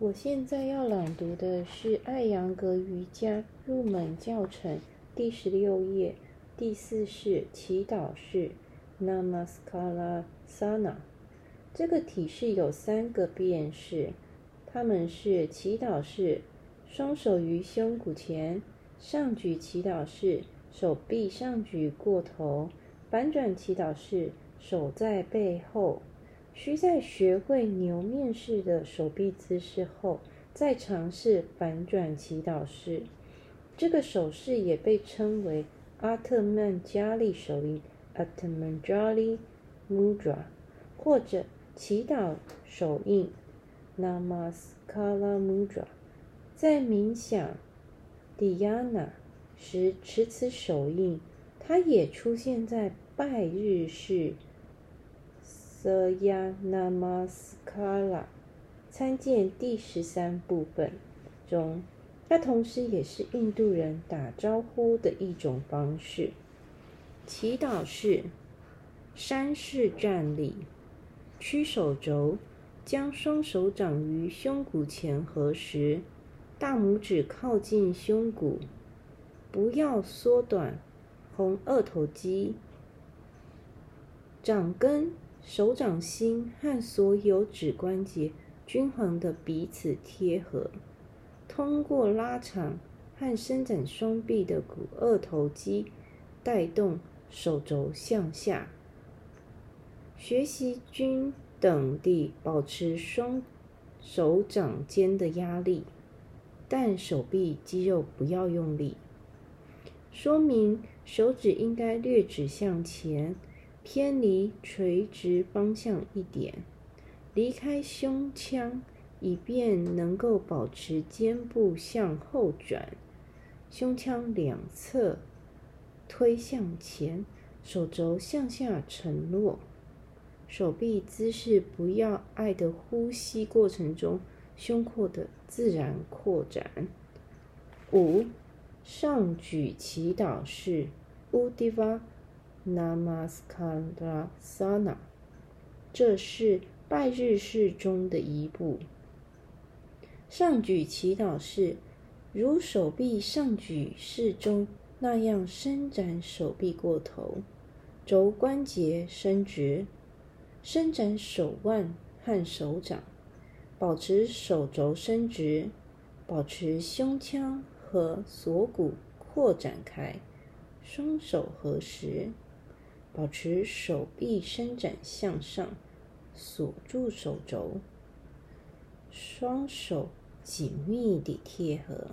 我现在要朗读的是艾扬格瑜伽入门教程第十六页第四式祈祷式 Namaskara Sana。这个体式有三个变式，它们是祈祷式，双手于胸骨前上举祈祷式，手臂上举过头；反转祈祷式，手在背后。需在学会牛面式的手臂姿势后，再尝试反转祈祷式。这个手势也被称为阿特曼加利手印 （Atmanjali Mudra） 或者祈祷手印 （Namaskara Mudra）。在冥想 （Dhyana） 时持此手印，它也出现在拜日式。色亚那玛斯卡拉，参见第十三部分中。它同时也是印度人打招呼的一种方式。祈祷式山式站立，屈手肘，将双手掌于胸骨前合十，大拇指靠近胸骨，不要缩短红二头肌，掌根。手掌心和所有指关节均衡的彼此贴合，通过拉长和伸展双臂的股二头肌，带动手肘向下。学习均等地保持双手掌间的压力，但手臂肌肉不要用力。说明手指应该略指向前。偏离垂直方向一点，离开胸腔，以便能够保持肩部向后转，胸腔两侧推向前，手肘向下沉落，手臂姿势不要爱的呼吸过程中胸廓的自然扩展。五，上举祈祷式乌迪瓦。Namaskara Sana，这是拜日式中的一步。上举祈祷式，如手臂上举式中那样伸展手臂过头，肘关节伸直，伸展手腕和手掌，保持手肘伸直，保持胸腔和锁骨扩展开，双手合十。保持手臂伸展向上，锁住手肘，双手紧密地贴合，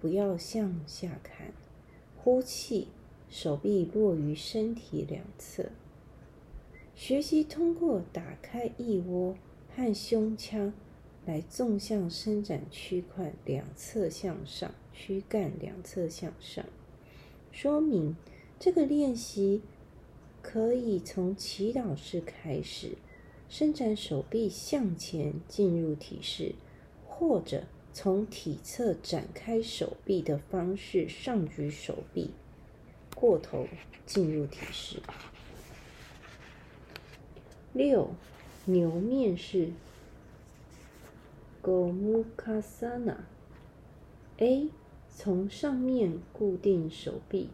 不要向下看。呼气，手臂落于身体两侧。学习通过打开腋窝和胸腔来纵向伸展躯干两侧向上，躯干两侧向上。说明这个练习。可以从祈祷式开始，伸展手臂向前进入体式，或者从体侧展开手臂的方式上举手臂过头进入体式。六牛面式，Gomukhasana。A 从上面固定手臂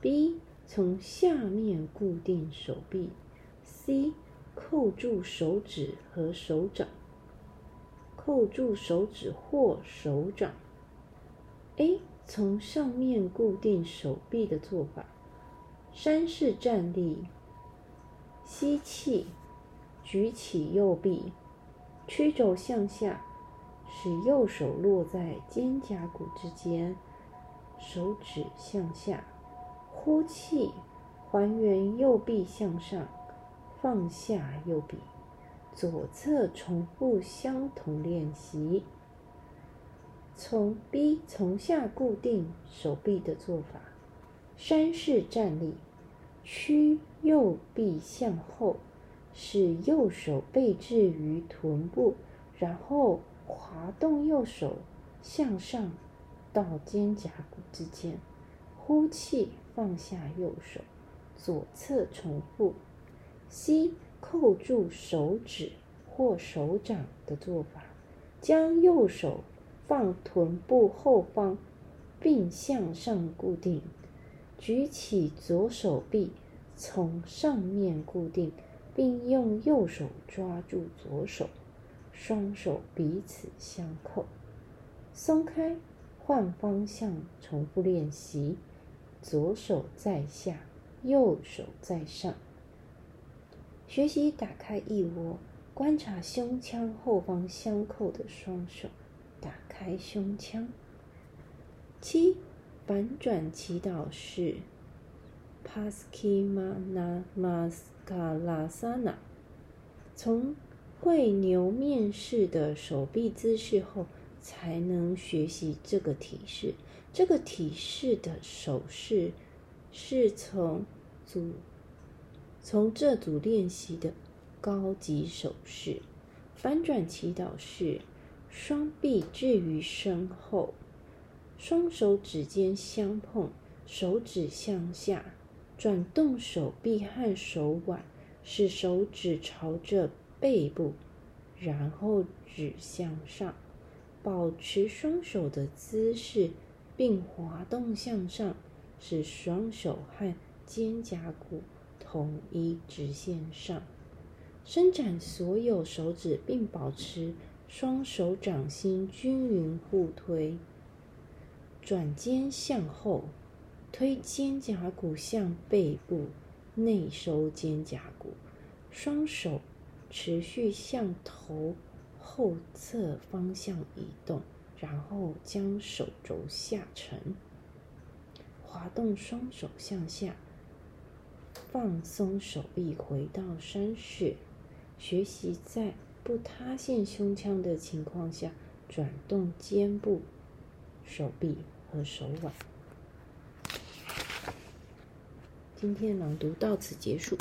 ，B。从下面固定手臂，C 扣住手指和手掌，扣住手指或手掌。A 从上面固定手臂的做法，山式站立。吸气，举起右臂，曲肘向下，使右手落在肩胛骨之间，手指向下。呼气，还原右臂向上，放下右臂，左侧重复相同练习。从 B 从下固定手臂的做法，山式站立，屈右臂向后，使右手背置于臀部，然后滑动右手向上到肩胛骨之间。呼气。放下右手，左侧重复。C 扣住手指或手掌的做法，将右手放臀部后方，并向上固定。举起左手臂，从上面固定，并用右手抓住左手，双手彼此相扣。松开，换方向，重复练习。左手在下，右手在上。学习打开腋窝，观察胸腔后方相扣的双手，打开胸腔。七，反转祈祷式，Paschimotnamaskalasana。从跪牛面式的手臂姿势后，才能学习这个体式。这个体式的手势是从组。从这组练习的高级手势，翻转祈祷式，双臂置于身后，双手指尖相碰，手指向下，转动手臂和手腕，使手指朝着背部，然后指向上，保持双手的姿势，并滑动向上，使双手和肩胛骨。同一直线上，伸展所有手指，并保持双手掌心均匀互推。转肩向后，推肩胛骨向背部，内收肩胛骨。双手持续向头后侧方向移动，然后将手肘下沉，滑动双手向下。放松手臂，回到山穴，学习在不塌陷胸腔的情况下转动肩部、手臂和手腕。今天朗读到此结束。